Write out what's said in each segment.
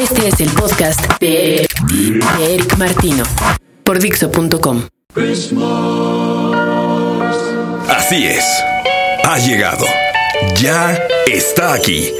Este es el podcast de, de Eric Martino por Dixo.com. Así es. Ha llegado. Ya está aquí.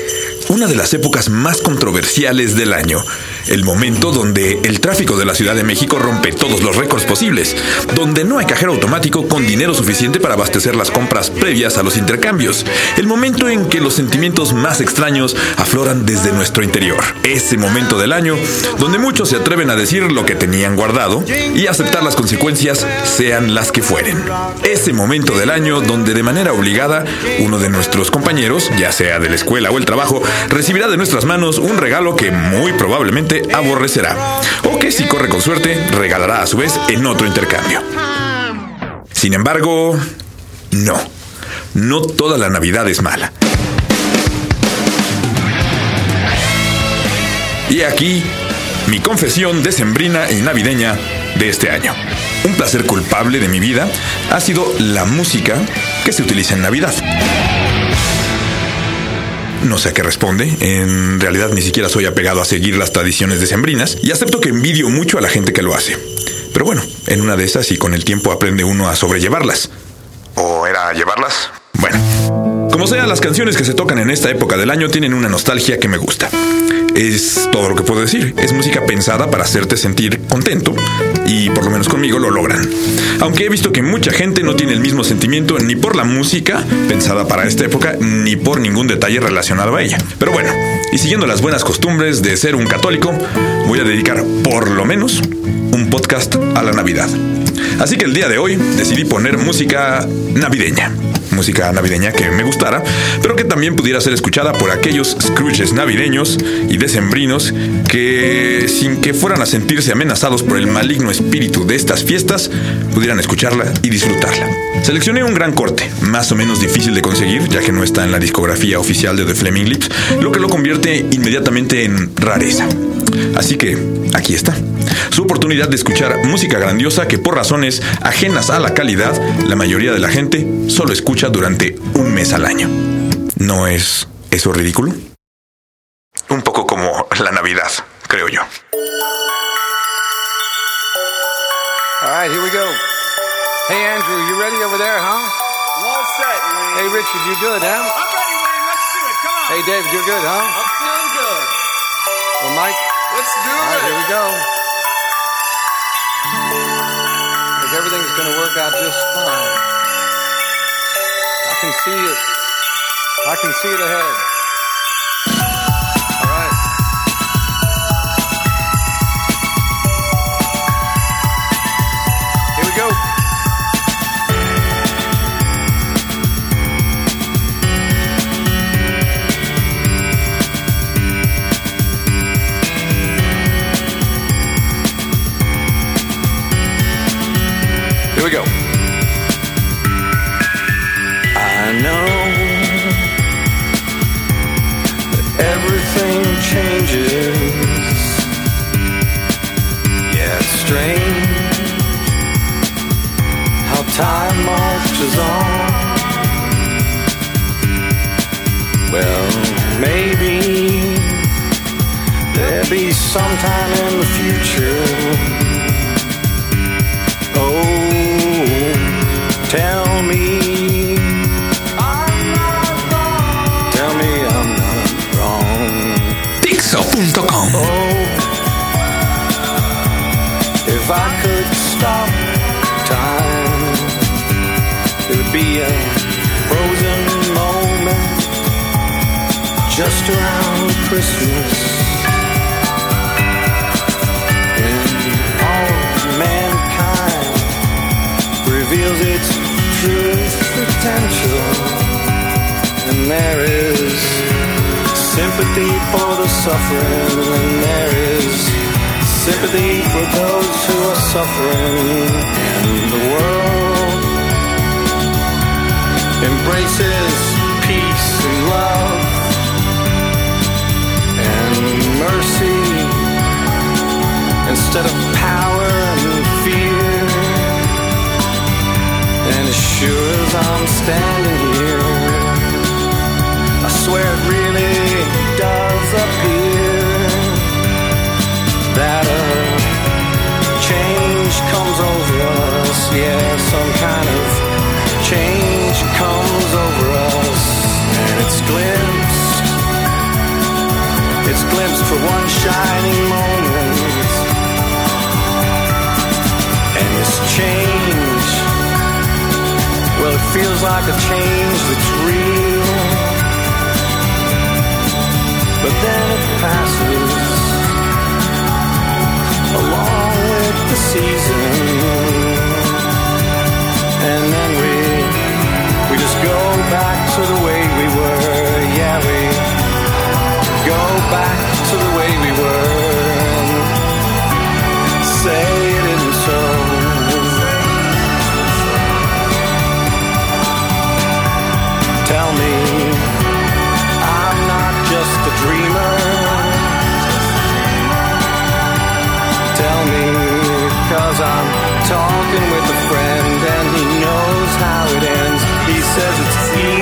Una de las épocas más controversiales del año el momento donde el tráfico de la Ciudad de México rompe todos los récords posibles, donde no hay cajero automático con dinero suficiente para abastecer las compras previas a los intercambios, el momento en que los sentimientos más extraños afloran desde nuestro interior, ese momento del año donde muchos se atreven a decir lo que tenían guardado y aceptar las consecuencias sean las que fueren, ese momento del año donde de manera obligada uno de nuestros compañeros, ya sea de la escuela o el trabajo, recibirá de nuestras manos un regalo que muy probablemente aborrecerá, o que si corre con suerte regalará a su vez en otro intercambio. Sin embargo, no, no toda la Navidad es mala. Y aquí mi confesión decembrina y navideña de este año. Un placer culpable de mi vida ha sido la música que se utiliza en Navidad. No sé a qué responde. En realidad ni siquiera soy apegado a seguir las tradiciones decembrinas y acepto que envidio mucho a la gente que lo hace. Pero bueno, en una de esas y con el tiempo aprende uno a sobrellevarlas. ¿O era llevarlas? Bueno, sea, las canciones que se tocan en esta época del año tienen una nostalgia que me gusta. Es todo lo que puedo decir. Es música pensada para hacerte sentir contento y por lo menos conmigo lo logran. Aunque he visto que mucha gente no tiene el mismo sentimiento ni por la música pensada para esta época ni por ningún detalle relacionado a ella. Pero bueno, y siguiendo las buenas costumbres de ser un católico, voy a dedicar por lo menos un podcast a la Navidad. Así que el día de hoy decidí poner música navideña música navideña que me gustara, pero que también pudiera ser escuchada por aquellos Scrooges navideños y decembrinos que, sin que fueran a sentirse amenazados por el maligno espíritu de estas fiestas, pudieran escucharla y disfrutarla. Seleccioné un gran corte, más o menos difícil de conseguir, ya que no está en la discografía oficial de The Fleming Lips, lo que lo convierte inmediatamente en rareza. Así que aquí está. Su oportunidad de escuchar música grandiosa que por razones ajenas a la calidad, la mayoría de la gente solo escucha durante un mes al año. ¿No es eso ridículo? Un poco como la Navidad, creo yo. All right, here we go. Hey, Andrew, you ready over there, huh? All set, Wayne. Hey, Richard, you good, huh? I'm ready, Wayne. Let's do it. Come on. Hey, David, you're good, huh? I'm feeling good. Well, Mike, Let's do all right, it. here we go. Think everything's going to work out just fine. I can see it. I can see it ahead. Marches on. Well, maybe there'll be sometime in the future. Oh, tell me. Tell me I'm not wrong. Dixo.com Oh, if I could stop time, be a frozen moment just around Christmas. When all mankind reveals its truest potential, and there is sympathy for the suffering, and there is sympathy for those who are suffering, and the world embraces peace and love and mercy instead of power and fear. And as sure as I'm standing here, I swear it really glimpse for one shining moment. And this change, well, it feels like a change that's real. But then it passes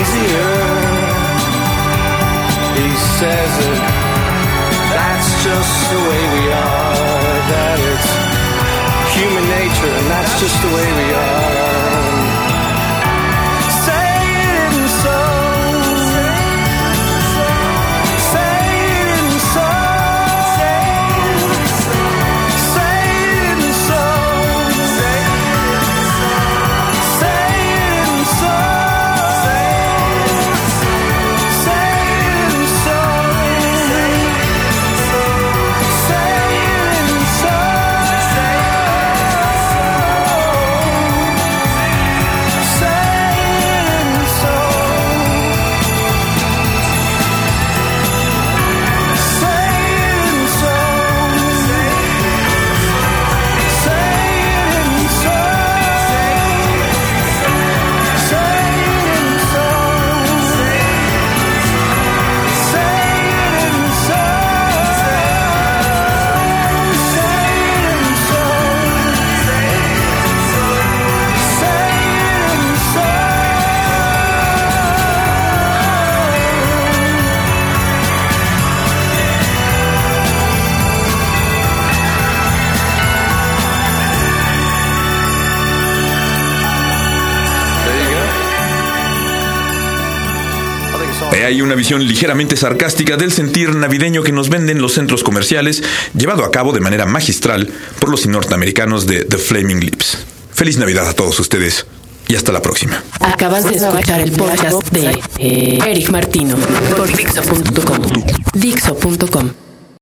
easier. He says it. that's just the way we are. That it's human nature and that's just the way we are. He ahí una visión ligeramente sarcástica del sentir navideño que nos venden los centros comerciales, llevado a cabo de manera magistral por los norteamericanos de The Flaming Lips. Feliz Navidad a todos ustedes y hasta la próxima. Acabas de escuchar el podcast de eh, Eric Martino por Dixo.com. Dixo.com.